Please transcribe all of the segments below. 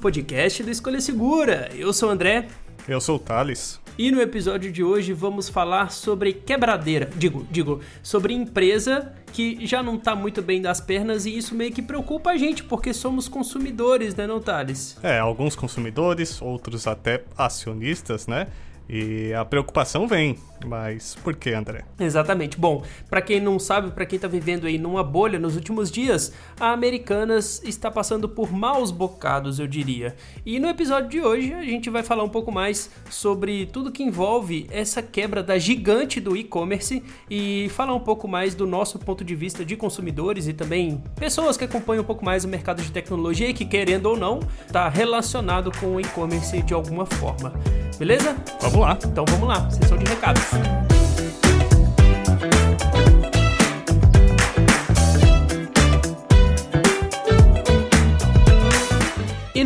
Podcast do Escolha Segura. Eu sou o André. Eu sou o Thales. E no episódio de hoje vamos falar sobre quebradeira. Digo, digo, sobre empresa que já não tá muito bem das pernas e isso meio que preocupa a gente, porque somos consumidores, né, não, Thales? É, alguns consumidores, outros até acionistas, né? E a preocupação vem, mas por que, André? Exatamente. Bom, para quem não sabe, para quem tá vivendo aí numa bolha nos últimos dias, a Americanas está passando por maus bocados, eu diria. E no episódio de hoje a gente vai falar um pouco mais sobre tudo que envolve essa quebra da gigante do e-commerce e falar um pouco mais do nosso ponto de vista de consumidores e também pessoas que acompanham um pouco mais o mercado de tecnologia e que querendo ou não, tá relacionado com o e-commerce de alguma forma. Beleza? Vamos lá. Então vamos lá, sessão de recados. E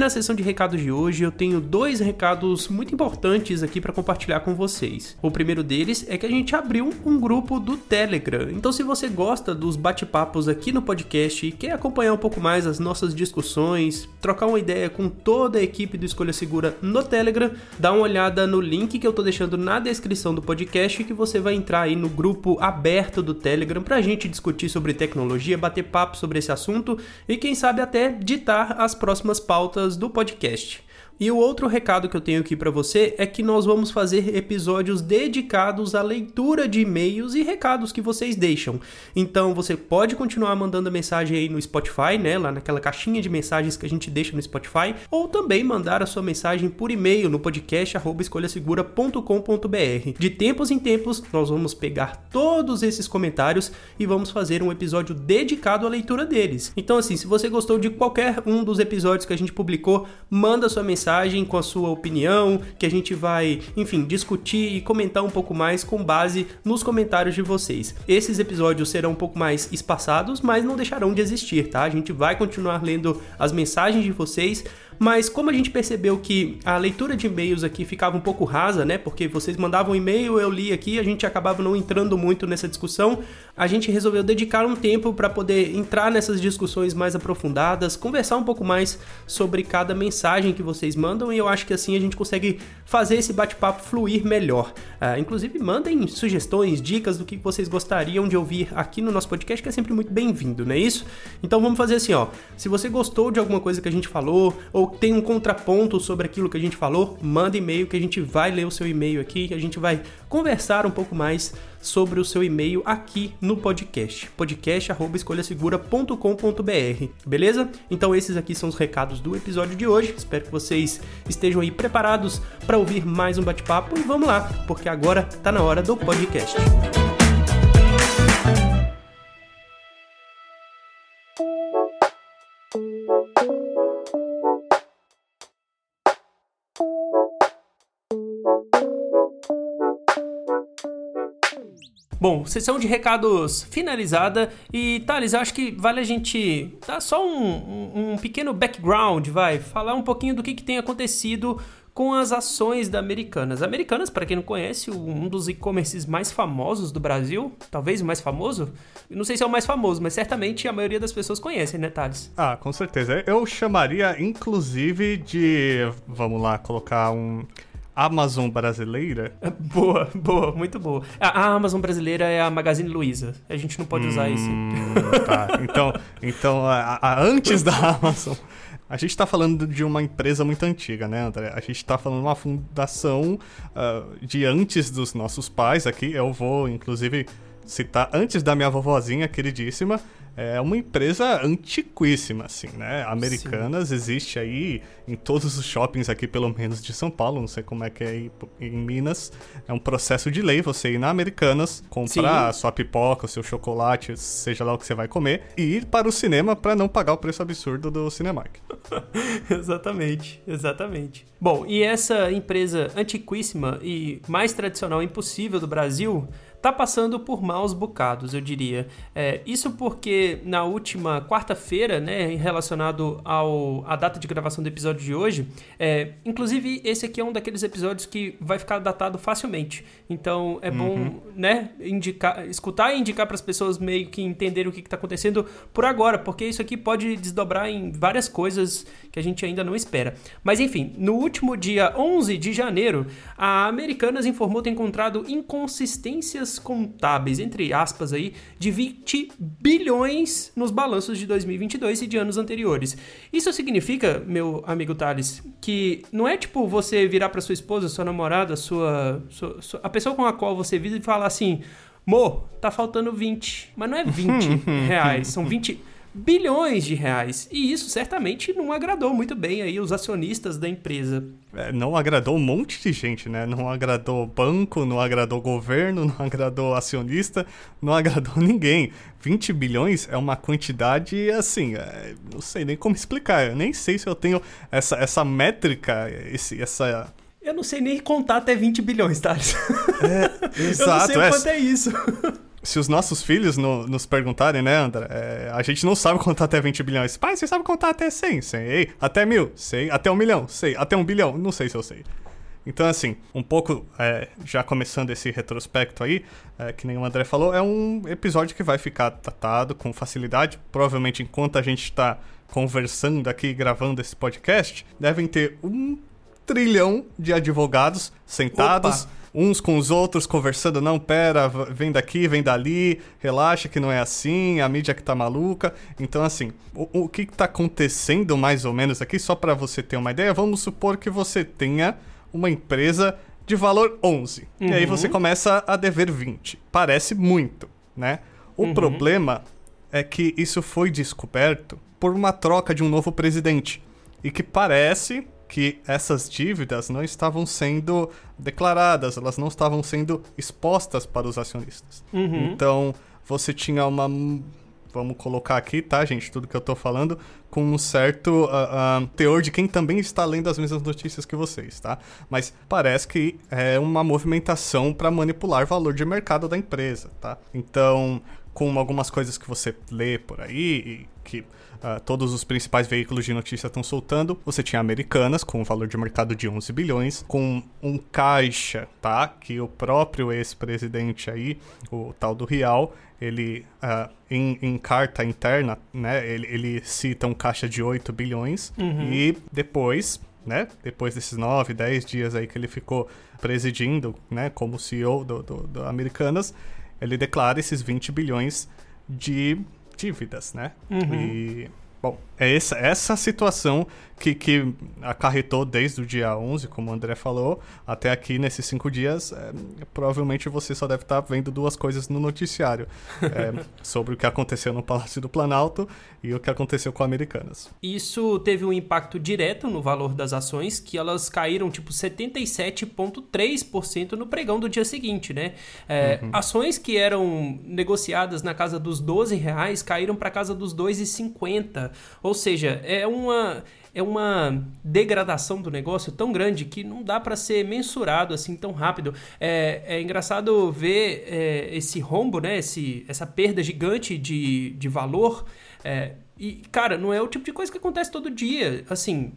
na sessão de recados de hoje eu tenho dois recados muito importantes aqui para compartilhar com vocês. O primeiro deles é que a gente abriu um grupo do Telegram. Então se você gosta dos bate-papos aqui no podcast e quer acompanhar um pouco mais as nossas discussões, trocar uma ideia com toda a equipe do Escolha Segura no Telegram, dá uma olhada no link que eu tô deixando na descrição do podcast que você vai entrar aí no grupo aberto do Telegram pra gente discutir sobre tecnologia, bater papo sobre esse assunto e quem sabe até ditar as próximas pautas do podcast. E o outro recado que eu tenho aqui para você é que nós vamos fazer episódios dedicados à leitura de e-mails e recados que vocês deixam. Então você pode continuar mandando mensagem aí no Spotify, né, lá naquela caixinha de mensagens que a gente deixa no Spotify, ou também mandar a sua mensagem por e-mail no podcast escolhasegura.com.br. De tempos em tempos nós vamos pegar todos esses comentários e vamos fazer um episódio dedicado à leitura deles. Então assim, se você gostou de qualquer um dos episódios que a gente publicou, manda sua mensagem mensagem com a sua opinião, que a gente vai, enfim, discutir e comentar um pouco mais com base nos comentários de vocês. Esses episódios serão um pouco mais espaçados, mas não deixarão de existir, tá? A gente vai continuar lendo as mensagens de vocês, mas como a gente percebeu que a leitura de e-mails aqui ficava um pouco rasa, né? Porque vocês mandavam e-mail, eu li aqui, a gente acabava não entrando muito nessa discussão, a gente resolveu dedicar um tempo para poder entrar nessas discussões mais aprofundadas, conversar um pouco mais sobre cada mensagem que vocês mandam e eu acho que assim a gente consegue fazer esse bate-papo fluir melhor. Uh, inclusive, mandem sugestões, dicas do que vocês gostariam de ouvir aqui no nosso podcast, que é sempre muito bem-vindo, não é isso? Então vamos fazer assim, ó. Se você gostou de alguma coisa que a gente falou, ou tem um contraponto sobre aquilo que a gente falou, manda e-mail que a gente vai ler o seu e-mail aqui, a gente vai conversar um pouco mais sobre o seu e-mail aqui no podcast. podcast@escolhasegura.com.br. Beleza? Então esses aqui são os recados do episódio de hoje. Espero que vocês estejam aí preparados para ouvir mais um bate-papo e vamos lá, porque agora tá na hora do podcast. Bom, sessão de recados finalizada e Thales, acho que vale a gente dar só um, um, pequeno background, vai, falar um pouquinho do que, que tem acontecido com as ações da Americanas. Americanas, para quem não conhece, um dos e-commerces mais famosos do Brasil, talvez o mais famoso. Não sei se é o mais famoso, mas certamente a maioria das pessoas conhecem, né, Thales? Ah, com certeza. Eu chamaria, inclusive, de. Vamos lá, colocar um. Amazon brasileira? Boa, boa, muito boa. A, Amazon brasileira é a Magazine Luiza. A gente não pode usar hum, Tá, então, então a, a, antes da Amazon. A gente está falando de uma empresa muito antiga, né, André? A gente está falando de uma fundação uh, de antes dos nossos pais aqui. Eu vou, inclusive, citar antes da minha vovozinha queridíssima. é uma empresa antiquíssima, assim, né? Americanas Sim. existe aí em todos os shoppings aqui, pelo menos de São Paulo, não sei como é que é aí em Minas. É um processo de lei você ir na Americanas, comprar Sim. a sua pipoca, o seu chocolate, seja lá o que você vai comer, e ir para o cinema para não pagar o preço absurdo do Cinemark. exatamente, exatamente. Bom, e essa empresa antiquíssima e mais tradicional impossível do Brasil tá passando por maus bocados, eu diria. É, isso porque na última quarta-feira, né, relacionado ao a data de gravação do episódio de hoje, é, inclusive esse aqui é um daqueles episódios que vai ficar datado facilmente. Então é bom, uhum. né, indicar, escutar e indicar para as pessoas meio que entenderem o que está acontecendo por agora, porque isso aqui pode desdobrar em várias coisas que a gente ainda não espera. Mas enfim, no último dia 11 de janeiro, a Americanas informou ter encontrado inconsistências contábeis, entre aspas aí, de 20 bilhões nos balanços de 2022 e de anos anteriores. Isso significa, meu amigo Thales, que não é tipo você virar para sua esposa, sua namorada, sua, sua, sua, a pessoa com a qual você vive e falar assim: Mo, tá faltando 20. Mas não é 20 reais, são 20 bilhões de reais. E isso certamente não agradou muito bem aí os acionistas da empresa. É, não agradou um monte de gente, né? Não agradou banco, não agradou governo, não agradou acionista, não agradou ninguém. 20 bilhões é uma quantidade assim, é, não sei nem como explicar. Eu nem sei se eu tenho essa, essa métrica, esse, essa eu não sei nem contar até 20 bilhões, tá? É, exato. Eu não sei é. quanto é isso se os nossos filhos no, nos perguntarem, né, André? É, a gente não sabe contar até 20 bilhões. Pai, você sabe contar até 100? Sei. Até mil? Sei. Até um milhão? Sei. Até um bilhão? Não sei se eu sei. Então, assim, um pouco, é, já começando esse retrospecto aí, é, que nem o André falou, é um episódio que vai ficar datado com facilidade. Provavelmente, enquanto a gente está conversando aqui, gravando esse podcast, devem ter um trilhão de advogados sentados. Opa uns com os outros conversando, não, pera, vem daqui, vem dali, relaxa que não é assim, a mídia que tá maluca. Então, assim, o, o que tá acontecendo mais ou menos aqui, só para você ter uma ideia, vamos supor que você tenha uma empresa de valor 11. Uhum. E aí você uhum. começa a dever 20. Parece muito, né? O uhum. problema é que isso foi descoberto por uma troca de um novo presidente. E que parece que essas dívidas não estavam sendo declaradas, elas não estavam sendo expostas para os acionistas. Uhum. Então, você tinha uma. Vamos colocar aqui, tá, gente? Tudo que eu tô falando, com um certo uh, uh, teor de quem também está lendo as mesmas notícias que vocês, tá? Mas parece que é uma movimentação para manipular valor de mercado da empresa, tá? Então, com algumas coisas que você lê por aí e que uh, todos os principais veículos de notícia estão soltando. Você tinha Americanas, com um valor de mercado de 11 bilhões, com um caixa, tá? Que o próprio ex-presidente aí, o tal do Real, ele, uh, em, em, carta interna, né? Ele, ele, cita um caixa de 8 bilhões uhum. e depois... Né? Depois desses 9, 10 dias aí que ele ficou presidindo, né, como CEO do, do, do Americanas, ele declara esses 20 bilhões de dívidas, né? Uhum. E, bom, é essa, essa situação que, que acarretou desde o dia 11, como o André falou, até aqui nesses cinco dias, é, provavelmente você só deve estar vendo duas coisas no noticiário é, sobre o que aconteceu no Palácio do Planalto e o que aconteceu com Americanas. Isso teve um impacto direto no valor das ações, que elas caíram tipo 77,3% no pregão do dia seguinte, né? É, uhum. Ações que eram negociadas na casa dos 12 reais caíram para casa dos 2,50. Ou seja, é uma é uma degradação do negócio tão grande que não dá para ser mensurado assim tão rápido. É, é engraçado ver é, esse rombo, né? Esse, essa perda gigante de, de valor. É, e, cara, não é o tipo de coisa que acontece todo dia. Assim,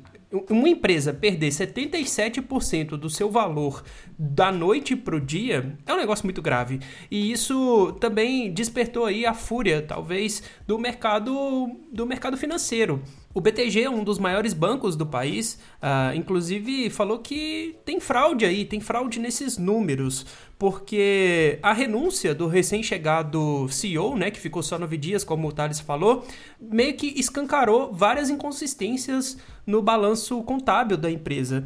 uma empresa perder 77% do seu valor da noite pro dia é um negócio muito grave. E isso também despertou aí a fúria, talvez, do mercado do mercado financeiro. O BTG é um dos maiores bancos do país, uh, inclusive falou que tem fraude aí, tem fraude nesses números, porque a renúncia do recém-chegado CEO, né, que ficou só nove dias, como o Thales falou, meio que escancarou várias inconsistências no balanço contábil da empresa.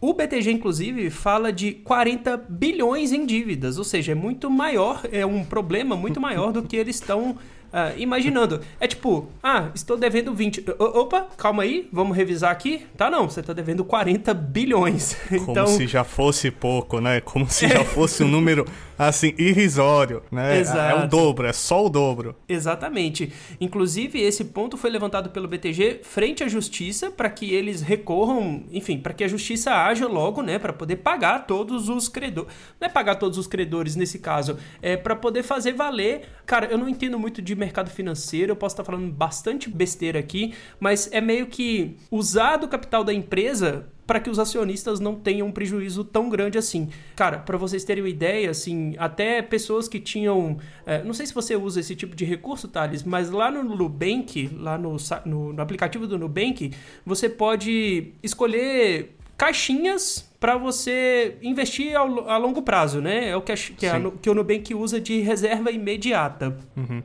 O BTG, inclusive, fala de 40 bilhões em dívidas, ou seja, é muito maior, é um problema muito maior do que eles estão ah, imaginando. É tipo, ah, estou devendo 20. O- opa, calma aí, vamos revisar aqui. Tá não, você tá devendo 40 bilhões. Como então, se já fosse pouco, né? Como se já fosse um número, assim, irrisório, né? É- É Exato. o dobro, é só o dobro. Exatamente. Inclusive, esse ponto foi levantado pelo BTG frente à justiça para que eles recorram, enfim, para que a justiça haja logo, né, para poder pagar todos os credores. Não é pagar todos os credores nesse caso, é para poder fazer valer. Cara, eu não entendo muito de mercado financeiro, eu posso estar falando bastante besteira aqui, mas é meio que usar do capital da empresa para que os acionistas não tenham um prejuízo tão grande assim. Cara, para vocês terem uma ideia, assim, até pessoas que tinham. é, não sei se você usa esse tipo de recurso, Thales, mas lá no Nubank, lá no, no, no aplicativo do Nubank, você pode escolher caixinhas para você investir ao, a longo prazo, né? É o que, a, que, a que o Nubank usa de reserva imediata.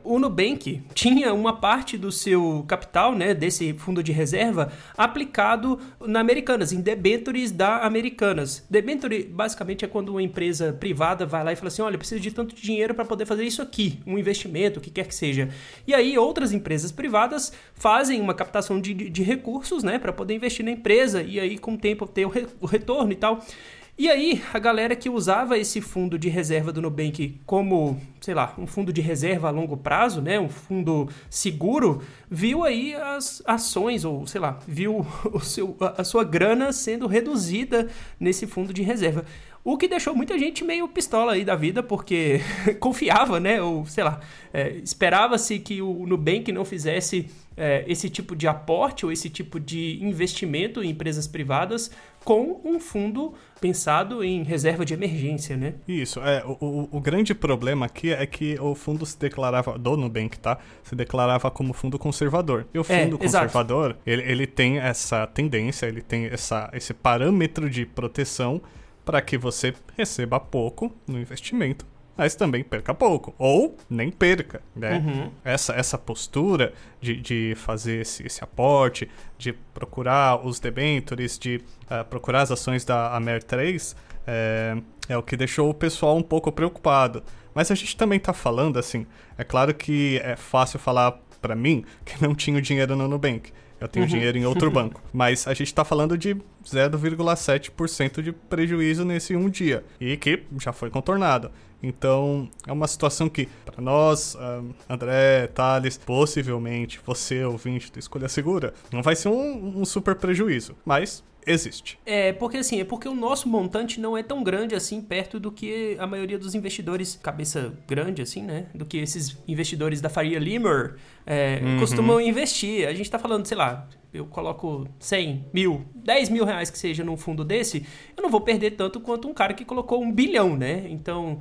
O Nubank tinha uma parte do seu capital, né, desse fundo de reserva, aplicado na Americanas, em debentures da Americanas. Debenture, basicamente, é quando uma empresa privada vai lá e fala assim, olha, eu preciso de tanto dinheiro para poder fazer isso aqui, um investimento, o que quer que seja. E aí, outras empresas privadas fazem uma captação de, de, de recursos, né, para poder investir na empresa, e aí, com o tempo, ter o, re- o retorno e tal. E aí, a galera que usava esse fundo de reserva do Nubank como, sei lá, um fundo de reserva a longo prazo, né, um fundo seguro, viu aí as ações, ou sei lá, viu o seu, a sua grana sendo reduzida nesse fundo de reserva. O que deixou muita gente meio pistola aí da vida, porque confiava, né? Ou, sei lá, é, esperava-se que o Nubank não fizesse é, esse tipo de aporte ou esse tipo de investimento em empresas privadas com um fundo pensado em reserva de emergência, né? Isso, é, o, o, o grande problema aqui é que o fundo se declarava, do Nubank, tá? Se declarava como fundo conservador. E o É, fundo exato. conservador, ele, ele tem essa tendência, ele tem essa, esse parâmetro de proteção para que você receba pouco no investimento, mas também perca pouco. Ou nem perca, né? Uhum. Essa, essa postura de, de fazer esse, esse aporte, de procurar os debentures, de ah, procurar as ações da Amer 3, é, é o que deixou o pessoal um pouco preocupado. Mas a gente também tá falando assim, é claro que é fácil falar para mim que não tinha o dinheiro no Nubank. Eu tenho Uhum. dinheiro em outro banco. Mas a gente tá falando de 0,7% de prejuízo nesse um dia. E que já foi contornado. Então, é uma situação que, para nós, ahn, André, Thales, possivelmente você, ouvinte do Escolha Segura, não vai ser um, um super prejuízo. Mas existe. É, porque assim, é porque o nosso montante não é tão grande assim perto do que a maioria dos investidores, cabeça grande assim, né? Do que esses investidores da Faria Limer é, costumam investir. A gente tá falando, sei lá, eu coloco 100 mil, 10 mil reais que seja num fundo desse, eu não vou perder tanto quanto um cara que colocou um bilhão, né? Então,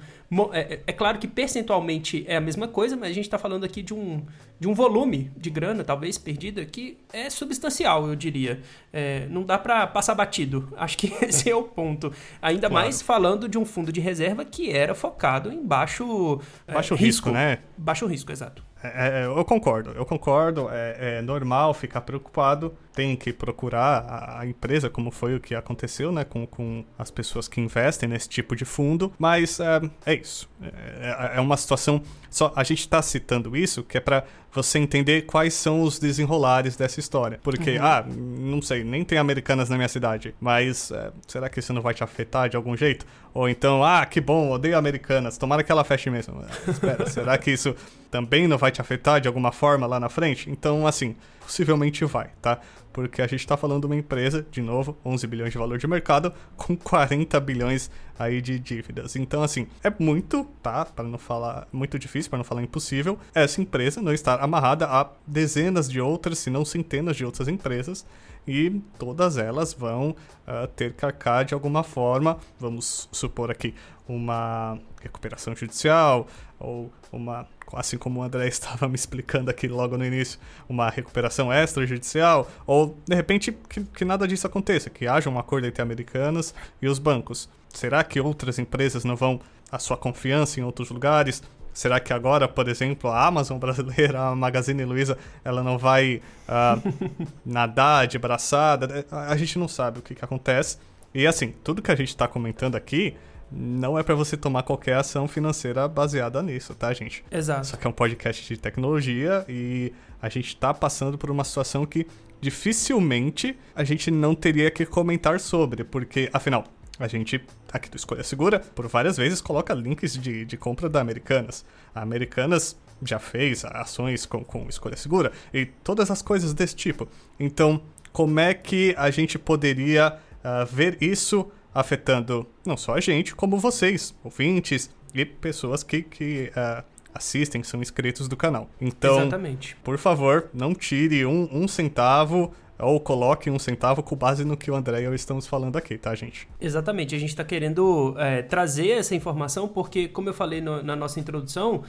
é, é- é claro que percentualmente é a mesma coisa, mas a gente tá falando aqui de um, de um volume de grana, talvez perdida, que é substancial, eu diria. É, não dá pra passar batido. Acho que esse é o ponto. Ainda Claro. mais falando de um fundo de reserva que era focado em baixo, é, Baixo risco, né? Baixo risco, exato. É, é, eu concordo, eu concordo. É, é normal ficar preocupado. Tem que procurar a, a empresa, como foi o que aconteceu, né? Com, com as pessoas que investem nesse tipo de fundo. Mas é, é isso. É, é- é uma situação. Só a gente está citando isso que é para você entender quais são os desenrolares dessa história. Porque, ah, não sei, nem tem americanas na minha cidade. Mas é, será que isso não vai te afetar de algum jeito? Ou então, ah, que bom, odeio americanas. Tomara que ela feche mesmo. Ah, Espera, será que isso também não vai te afetar de alguma forma lá na frente? Então, assim, possivelmente vai, tá? Porque a gente tá falando de uma empresa, de novo, 11 bilhões de valor de mercado, com 40 bilhões aí de dívidas. Então, assim, é muito, tá? Para não falar, muito difícil, para não falar impossível, essa empresa não estar amarrada a dezenas de outras, se não centenas de outras empresas, e todas elas vão ah, ter que arcar de alguma forma, vamos supor aqui, uma recuperação judicial, ou uma, assim como o André estava me explicando aqui logo no início, uma recuperação extrajudicial, ou de repente que, que nada disso aconteça, que haja um acordo entre americanas e os bancos. Será que outras empresas não vão a sua confiança em outros lugares? Será que agora, por exemplo, a Amazon brasileira, a Magazine Luiza, ela não vai ah, nadar de braçada? A gente não sabe o que, que acontece. E assim, tudo que a gente está comentando aqui não é para você tomar qualquer ação financeira baseada nisso, tá, gente? Exato. Isso aqui é um podcast de tecnologia e a gente tá passando por uma situação que dificilmente a gente não teria que comentar sobre, porque, afinal, a gente, aqui do Escolha Segura, por várias vezes coloca links de, de compra da Americanas. A Americanas já fez ações com, com Escolha Segura e todas as coisas desse tipo. Então, como é que a gente poderia uh, ver isso afetando não só a gente, como vocês, ouvintes e pessoas que, que uh, assistem, são inscritos do canal. Então, Exatamente. por favor, não tire um, um centavo ou coloque um centavo com base no que o André e eu estamos falando aqui, tá, gente? Exatamente. A gente está querendo é, trazer essa informação porque, como eu falei no, na nossa introdução,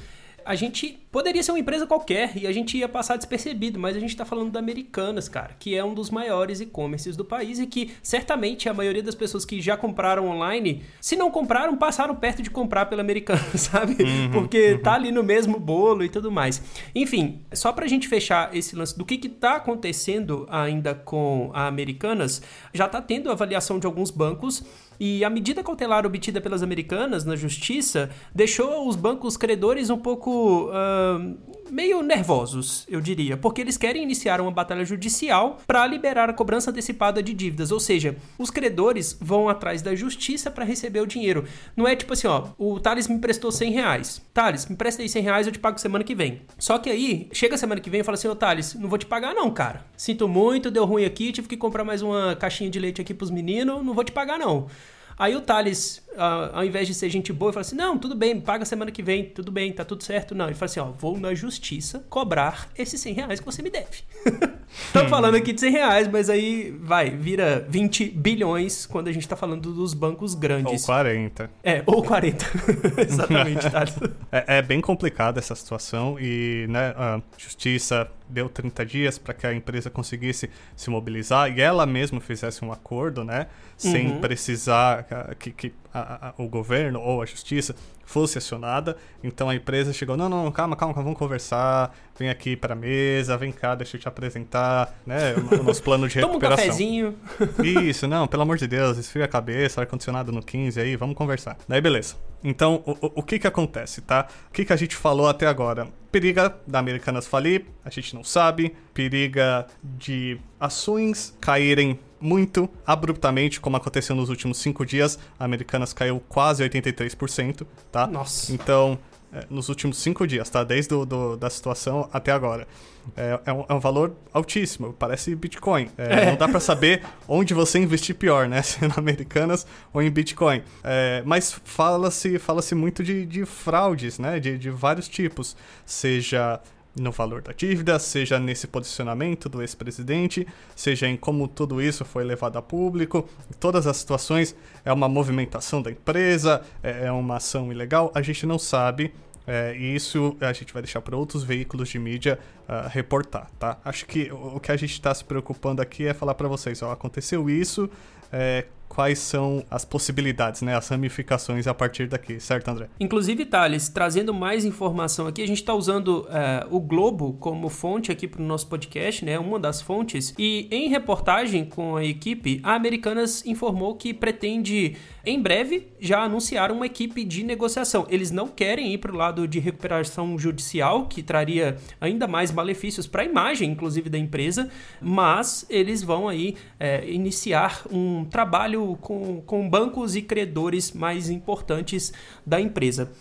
a gente poderia ser uma empresa qualquer e a gente ia passar despercebido, mas a gente está falando da Americanas, cara, que é um dos maiores e-commerces do país e que certamente a maioria das pessoas que já compraram online, se não compraram, passaram perto de comprar pela Americanas, sabe? Uhum, Porque uhum. tá ali no mesmo bolo e tudo mais. Enfim, só pra gente fechar esse lance do que que tá acontecendo ainda com a Americanas, já tá tendo avaliação de alguns bancos e a medida cautelar obtida pelas americanas na justiça deixou os bancos credores um pouco uh, meio nervosos, eu diria, porque eles querem iniciar uma batalha judicial para liberar a cobrança antecipada de dívidas. Ou seja, os credores vão atrás da justiça para receber o dinheiro. Não é tipo assim, ó, o Thales me emprestou 100 reais. Thales, me empresta aí 100 reais, eu te pago semana que vem. Só que aí, chega semana que vem e fala assim, ô Thales, não vou te pagar não, cara. Sinto muito, deu ruim aqui, tive que comprar mais uma caixinha de leite aqui pros meninos, não vou te pagar não. Aí o Thales, uh, ao invés de ser gente boa, fala assim: não, tudo bem, paga semana que vem, tudo bem, tá tudo certo. Não, ele fala assim: ó, vou na justiça cobrar esses 100 reais que você me deve. Estamos falando aqui de 100 reais, mas aí vai, vira 20 bilhões quando a gente tá falando dos bancos grandes. Ou 40. É, ou 40. Exatamente, Thales. É, é, bem complicada essa situação e, né, a justiça deu 30 dias para que a empresa conseguisse se mobilizar e ela mesma fizesse um acordo, né? Sem uhum. precisar que, que a, a, o governo ou a justiça fosse acionada. Então a empresa chegou: não, não, calma, calma, vamos conversar. Vem aqui para a mesa, vem cá, deixa eu te apresentar, né? O nosso plano de recuperação. Toma um cafezinho. Isso, não, pelo amor de Deus, esfria a cabeça, ar-condicionado no 15 aí, vamos conversar. Daí beleza. Então, o, o, o que que acontece, tá? O que que a gente falou até agora? Periga da Americanas falir, a gente não sabe. Periga de ações caírem muito abruptamente, como aconteceu nos últimos cinco dias. A Americanas caiu quase 83%, tá? Nossa. Então, é, nos últimos cinco dias, tá? Desde do, do da situação até agora. É, é, um, é, um, valor altíssimo, parece Bitcoin. É, é. Não dá para saber onde você investir pior, né? Se é na Americanas ou em Bitcoin. É, mas fala-se fala -se muito de, de fraudes, né? De, de vários tipos. Seja no valor da dívida, seja nesse posicionamento do ex-presidente, seja em como tudo isso foi levado a público. Em todas as situações é uma movimentação da empresa, é, é uma ação ilegal, a gente não sabe. É, e isso a gente vai deixar para outros veículos de mídia uh, reportar, tá? Acho que o, que a gente está se preocupando aqui é falar para vocês, ó, aconteceu isso, é, quais são as possibilidades, né, as ramificações a partir daqui, certo, André? Inclusive, Thales, trazendo mais informação aqui, a gente está usando é, o Globo como fonte aqui para o nosso podcast, né, uma das fontes, e em reportagem com a equipe, a Americanas informou que pretende, em breve, já anunciar uma equipe de negociação. Eles não querem ir para o lado de recuperação judicial, que traria ainda mais malefícios para a imagem, inclusive, da empresa, mas eles vão aí é, iniciar um trabalho com, com bancos e credores mais importantes da empresa.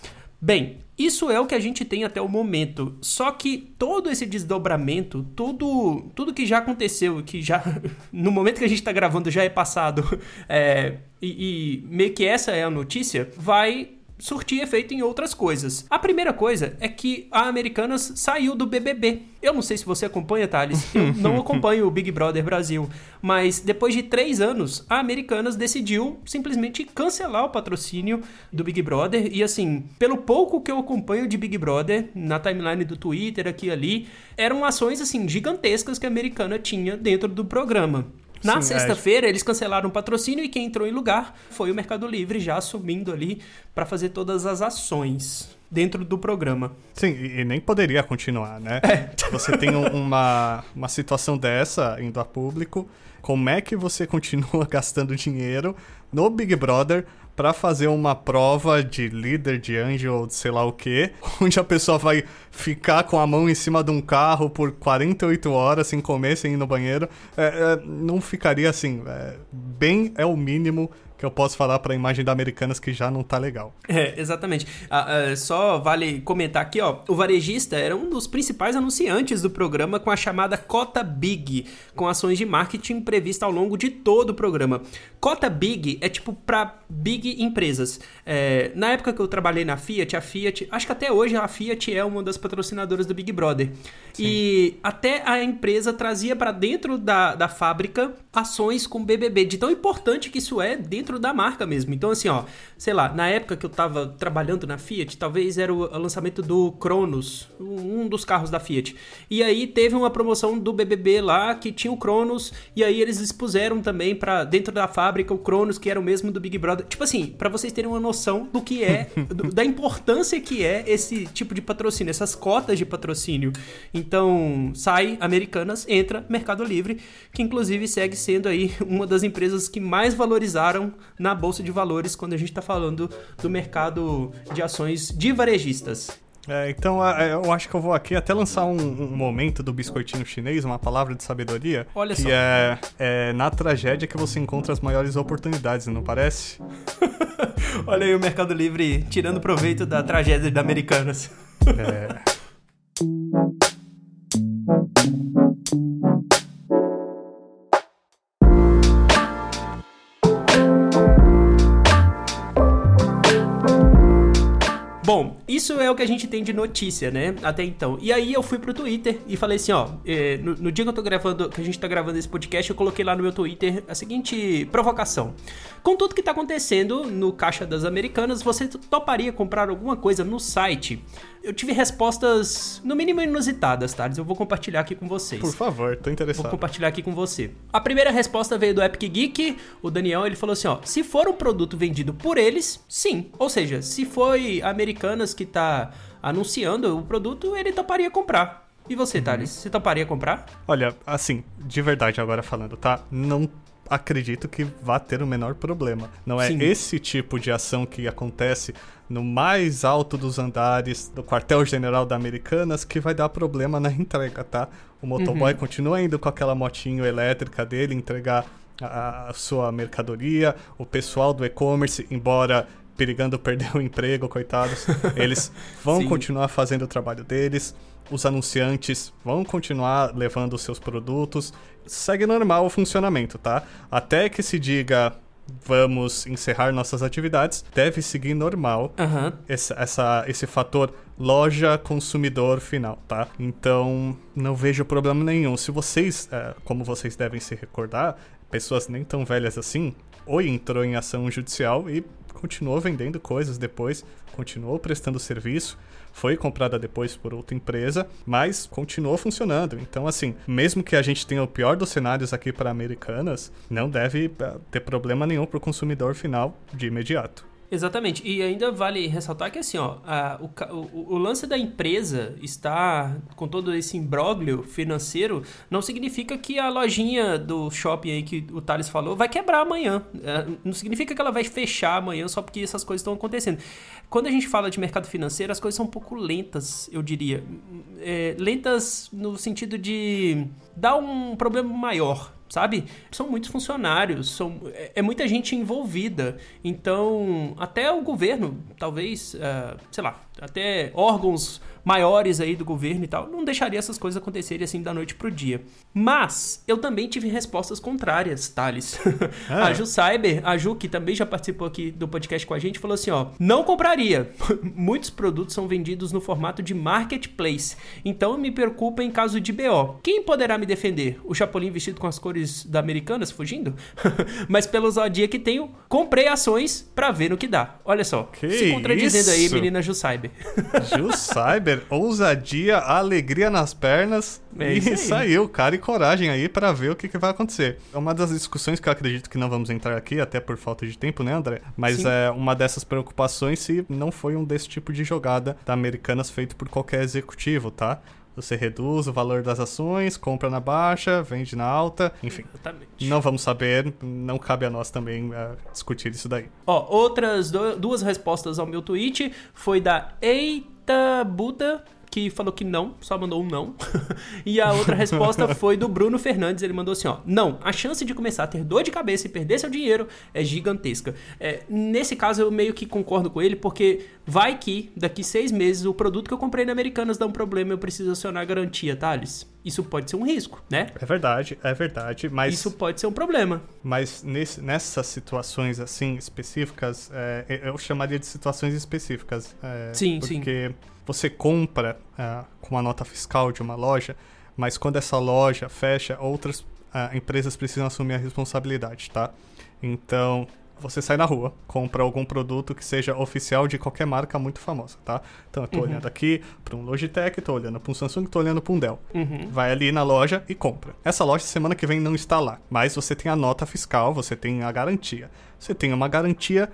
Bem, isso é o que a gente tem até o momento. Só que todo esse desdobramento, tudo, tudo que já aconteceu, que já no momento que a gente está gravando já é passado, é, e, e meio que essa é a notícia, vai surtir efeito em outras coisas. A primeira coisa é que a Americanas saiu do BBB. Eu não sei se você acompanha, Thales. Eu não acompanho o Big Brother Brasil. Mas depois de três anos, a Americanas decidiu simplesmente cancelar o patrocínio do Big Brother. E assim, pelo pouco que eu acompanho de Big Brother, na timeline do Twitter, aqui e ali, eram ações assim gigantescas que a Americana tinha dentro do programa. Na é. sexta-feira, eles cancelaram o patrocínio e quem entrou em lugar foi o Mercado Livre, já assumindo ali para fazer todas as ações dentro do programa. Sim, e, nem poderia continuar, né? É. Você tem uma, uma situação dessa indo a público, como é que você continua gastando dinheiro no Big Brother para fazer uma prova de líder de anjo ou de sei lá o que, onde a pessoa vai ficar com a mão em cima de um carro por 48 horas sem comer, sem ir no banheiro. É, é, não ficaria assim. É, bem é o mínimo que eu posso falar para a imagem da Americanas que já não tá legal. É, exatamente. Ah, ah, só vale comentar aqui, ó, o varejista era um dos principais anunciantes do programa com a chamada Cota Big, com ações de marketing prevista ao longo de todo o programa. Cota Big é tipo para big empresas. É, na época que eu trabalhei na Fiat, a Fiat, acho que até hoje a Fiat é uma das patrocinadoras do Big Brother. Sim. E até a empresa trazia para dentro da, da fábrica ações com BBB, de tão importante que isso é dentro da marca mesmo. Então, assim, ó, sei lá, na época que eu tava trabalhando na Fiat, talvez era o lançamento do Cronos, um dos carros da Fiat. E aí teve uma promoção do BBB lá que tinha o Cronos, e aí eles expuseram também para dentro da fábrica o Cronos, que era o mesmo do Big Brother. Tipo assim, para vocês terem uma noção do que é, do, da importância que é esse tipo de patrocínio, essas cotas de patrocínio. Então, sai Americanas, entra Mercado Livre, que inclusive segue sendo aí uma das empresas que mais valorizaram na bolsa de valores quando a gente está falando do mercado de ações de varejistas. É, então é, eu acho que eu vou aqui até lançar um, um, momento do biscoitinho chinês, uma palavra de sabedoria. Olha que só. É, é na tragédia que você encontra as maiores oportunidades, não parece? Olha aí o Mercado Livre tirando proveito da tragédia da Americanas. É. Bom, isso é o que a gente tem de notícia, né? Até então. E aí eu fui pro Twitter e falei assim, ó, é, no, no, dia que eu tô gravando, que a gente tá gravando esse podcast, eu coloquei lá no meu Twitter a seguinte provocação. Com tudo que tá acontecendo no Caixa das Americanas, você toparia comprar alguma coisa no site? Eu tive respostas, no mínimo, inusitadas, Thales. Eu vou compartilhar aqui com vocês. Por favor, tô interessado. Vou compartilhar aqui com você. A primeira resposta veio do Epic Geek. O Daniel, ele falou assim, ó. Se for um produto vendido por eles, sim. Ou seja, se foi Americanas que tá anunciando o produto, ele toparia comprar. E você, uhum. Thales? Você toparia comprar? Olha, assim, de verdade agora falando, tá? Não acredito que vá ter o menor problema. Não é Sim. esse tipo de ação que acontece no mais alto dos andares do quartel-general da Americanas que vai dar problema na entrega, tá? O motoboy uhum. continua indo com aquela motinho elétrica dele entregar a, a sua mercadoria, o pessoal do e-commerce, embora perigando perder o emprego, coitados, eles vão continuar fazendo o trabalho deles os anunciantes vão continuar levando os seus produtos. Segue normal o funcionamento, tá? Até que se diga vamos encerrar nossas atividades, deve seguir normal uhum. esse, essa, esse fator loja consumidor final, tá? Então não vejo problema nenhum. Se vocês, é, como vocês devem se recordar, pessoas nem tão velhas assim, ou entrou em ação judicial e continuou vendendo coisas depois, continuou prestando serviço foi comprada depois por outra empresa, mas continuou funcionando. Então, assim, mesmo que a gente tenha o pior dos cenários aqui para Americanas, não deve eh, ter problema nenhum para o consumidor final de imediato. Exatamente. E ainda vale ressaltar que assim, ó, a, o, o, o, lance da empresa está com todo esse imbróglio financeiro, não significa que a lojinha do shopping aí que o Thales falou vai quebrar amanhã. É, não significa que ela vai fechar amanhã só porque essas coisas estão acontecendo. Quando a gente fala de mercado financeiro, as coisas são um pouco lentas, eu diria. É, lentas no sentido de dar um problema maior sabe? São muitos funcionários, são, é, é, muita gente envolvida. Então, até o governo, talvez, uh, sei lá, até órgãos maiores aí do governo e tal, não deixaria essas coisas acontecerem assim da noite pro dia. Mas eu também tive respostas contrárias, Thales. Ah. a Ju Cyber, a Ju, que também já participou aqui do podcast com a gente, falou assim: ó, não compraria. Muitos produtos são vendidos no formato de marketplace. Então me preocupa em caso de BO. Quem poderá me defender? O Chapolin vestido com as cores da Americanas fugindo? Mas pela ousadia que tenho, comprei ações para ver no que dá. Olha só. Que se contradizendo isso? aí, menina Ju Cyber. Ju Cyber ousadia, alegria nas pernas é e saiu, cara e coragem aí para ver o que, que, vai acontecer. É uma das discussões que eu acredito que não vamos entrar aqui, até por falta de tempo, né, André? Mas Sim. é uma dessas preocupações se não foi um desse tipo de jogada da Americanas feito por qualquer executivo, tá? Você reduz o valor das ações, compra na baixa, vende na alta, enfim. Exatamente. Não vamos saber, não cabe a nós também uh, discutir isso daí. Ó, outras do, duas respostas ao meu tweet foi da Eita Buda que falou que não, só mandou um não. e a outra resposta foi do Bruno Fernandes. Ele mandou assim: ó, não, a chance de começar a ter dor de cabeça e perder seu dinheiro é gigantesca. É, nesse caso, eu meio que concordo com ele, porque vai que daqui seis meses o produto que eu comprei na Americanas dá um problema e eu preciso acionar a garantia, Thales. Isso pode ser um risco, né? É verdade, é verdade, mas... Isso pode ser um problema. Mas nesse, nessas situações, assim, específicas, é, eu chamaria de situações específicas. É, sim, porque sim. Porque você compra uh, com uma nota fiscal de uma loja, mas quando essa loja fecha, outras uh, empresas precisam assumir a responsabilidade, tá? Então, você sai na rua, compra algum produto que seja oficial de qualquer marca muito famosa, tá? Então, eu tô uhum. olhando aqui para um Logitech, tô olhando para um Samsung, tô olhando para um Dell. Uhum. Vai ali na loja e compra. Essa loja semana que vem não está lá, mas você tem a nota fiscal, você tem a garantia. Você tem uma garantia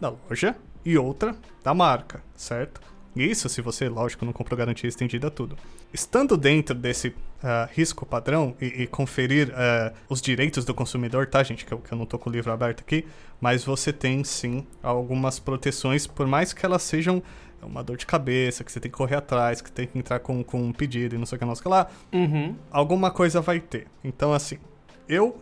da loja e outra da marca, certo? Isso se você, lógico, não comprou garantia estendida tudo. Estando dentro desse uh, risco padrão e, e conferir uh, os direitos do consumidor, tá, gente? Que eu, que eu não tô com o livro aberto aqui, mas você tem sim algumas proteções, por mais que elas sejam uma dor de cabeça, que você tem que correr atrás, que tem que entrar com, com um pedido e não sei o que, não sei o que lá. Uhum. Alguma coisa vai ter. Então, assim, eu,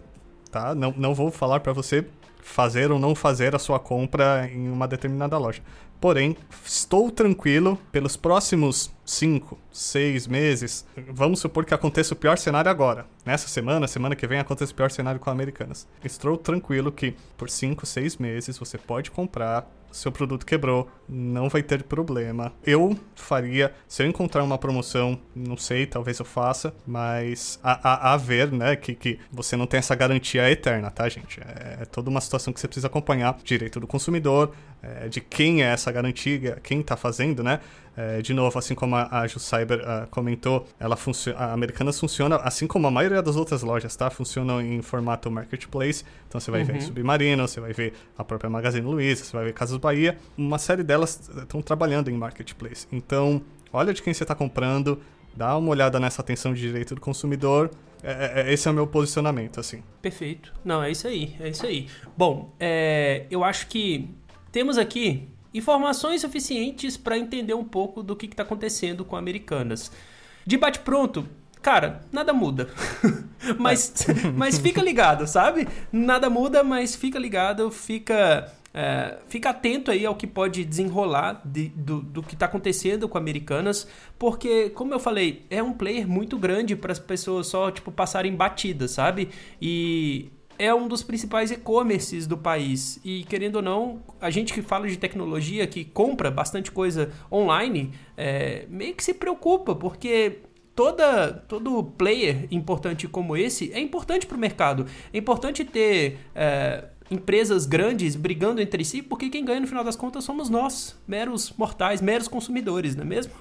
tá? Não, não vou falar para você fazer ou não fazer a sua compra em uma determinada loja. Porém, estou tranquilo pelos próximos 5, 6 meses. Vamos supor que aconteça o pior cenário agora. Nessa semana, semana que vem, acontece o pior cenário com Americanas. Estou tranquilo que por 5, 6 meses você pode comprar seu produto quebrou, não vai ter problema. Eu faria, se eu encontrar uma promoção, não sei, talvez eu faça, mas a, a, a ver, né, que, que você não tem essa garantia eterna, tá, gente? É, é toda uma situação que você precisa acompanhar. Direito do consumidor, é, de quem é essa garantia, quem tá fazendo, né? É, de novo, assim como a, a Cyber uh, comentou, ela a Americanas funciona, assim como a maioria das outras lojas, tá? Funcionam em formato marketplace. Então você vai uhum. ver Submarino, você vai ver a própria Magazine Luiza, você vai ver Casas Bahia. Uma série delas estão trabalhando em marketplace. Então, olha de quem você está comprando, dá uma olhada nessa atenção de direito do consumidor. É, é, esse é o meu posicionamento, assim. Perfeito. Não, é isso aí, é isso aí. Bom, é, eu acho que temos aqui informações suficientes para entender um pouco do que está acontecendo com Americanas. De bate-pronto, cara, nada muda. mas, mas fica ligado, sabe? Nada muda, mas fica ligado, fica. É, fica atento aí ao que pode desenrolar de, do, do que está acontecendo com Americanas, porque, como eu falei, é um player muito grande para as pessoas só tipo passarem batidas, sabe? E é um dos principais e-commerces do país. E querendo ou não, a gente que fala de tecnologia, que compra bastante coisa online, é, meio que se preocupa, porque toda, todo player importante como esse é importante para o mercado. É importante ter. É, empresas grandes brigando entre si, porque quem ganha no final das contas somos nós, meros mortais, meros consumidores, não é mesmo?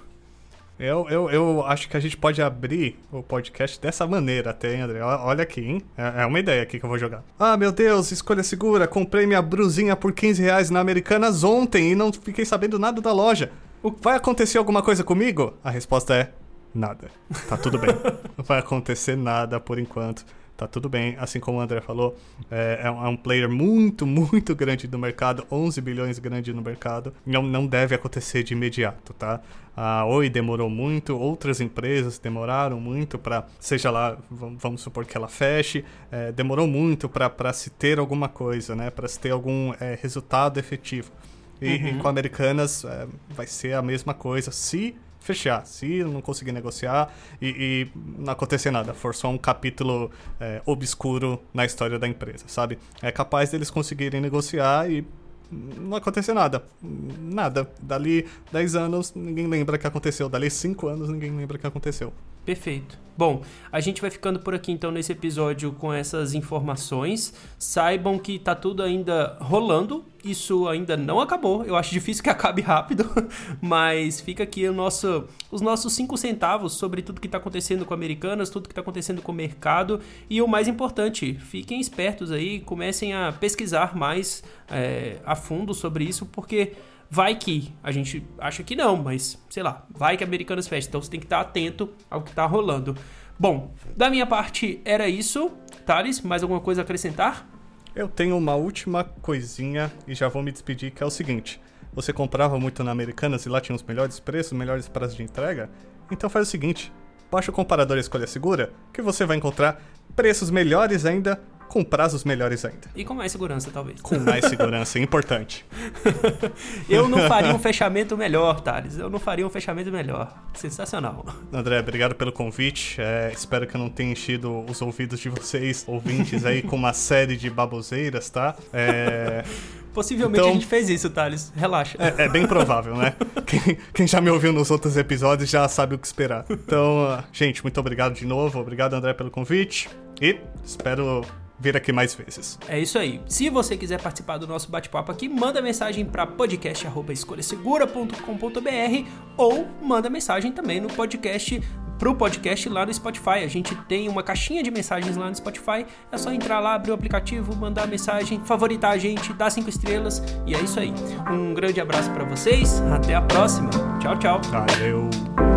Eu, eu, eu acho que a gente pode abrir o podcast dessa maneira até, hein, André? Olha aqui, hein? É, é uma ideia aqui que eu vou jogar. Ah, meu Deus, escolha segura. Comprei minha brusinha por 15 reais na Americanas ontem e não fiquei sabendo nada da loja. Vai acontecer alguma coisa comigo? A resposta é nada. Tá tudo bem. não vai acontecer nada por enquanto tá tudo bem. Assim como o André falou, é, é, um é player muito, muito grande no mercado, 11 bilhões grande no mercado. Não, não deve acontecer de imediato, tá? A Oi demorou muito, outras empresas demoraram muito para, seja lá, vamos supor que ela feche, é, demorou muito para se ter alguma coisa, né? Para se ter algum é, resultado efetivo. E, uhum. e com Americanas é, vai ser a mesma coisa. Se fechar. Se não conseguir negociar e, e não acontecer nada, for só um capítulo é, obscuro na história da empresa, sabe? É capaz deles conseguirem negociar e não acontecer nada. Nada. Dali 10 anos, ninguém lembra que aconteceu. Dali 5 anos, ninguém lembra que aconteceu. Perfeito. Bom, a gente vai ficando por aqui então nesse episódio com essas informações. Saibam que tá tudo ainda rolando. Isso ainda não acabou. Eu acho difícil que acabe rápido, mas fica aqui nosso, os nossos cinco centavos sobre tudo que está acontecendo com Americanas, tudo que está acontecendo com o mercado e o mais importante, fiquem espertos aí, comecem a pesquisar mais é, a fundo sobre isso, porque Vai que a gente acha que não, mas sei lá, vai que Americanas fecha. Então você tem que estar atento ao que está rolando. Bom, da minha parte era isso. Thales, mais alguma coisa a acrescentar? Eu tenho uma última coisinha e já vou me despedir, que é o seguinte. Você comprava muito na Americanas e lá tinha os melhores preços, melhores prazos de entrega? Então faz o seguinte, baixa o comparador Escolha Segura, que você vai encontrar preços melhores ainda com prazos melhores ainda. E com mais segurança, talvez. Com mais segurança, é importante. eu não faria um fechamento melhor, Thales. Eu não faria um fechamento melhor. Sensacional. André, obrigado pelo convite. É, espero que eu não tenha enchido os ouvidos de vocês, ouvintes, aí, com uma série de baboseiras, tá? É... Possivelmente então, a gente fez isso, Thales. Relaxa. É, é bem provável, né? quem, quem, já me ouviu nos outros episódios já sabe o que esperar. Então, uh, gente, muito obrigado de novo. Obrigado, André, pelo convite. E espero vir aqui mais vezes. É isso aí. Se você quiser participar do nosso bate-papo aqui, manda mensagem para podcast@escolhasegura.com.br ou manda mensagem também no podcast pro podcast lá no Spotify. A gente tem uma caixinha de mensagens lá no Spotify. É só entrar lá, abrir o aplicativo, mandar mensagem, favoritar a gente, dar cinco estrelas e é isso aí. Um grande abraço para vocês. Até a próxima. Tchau, tchau. Valeu.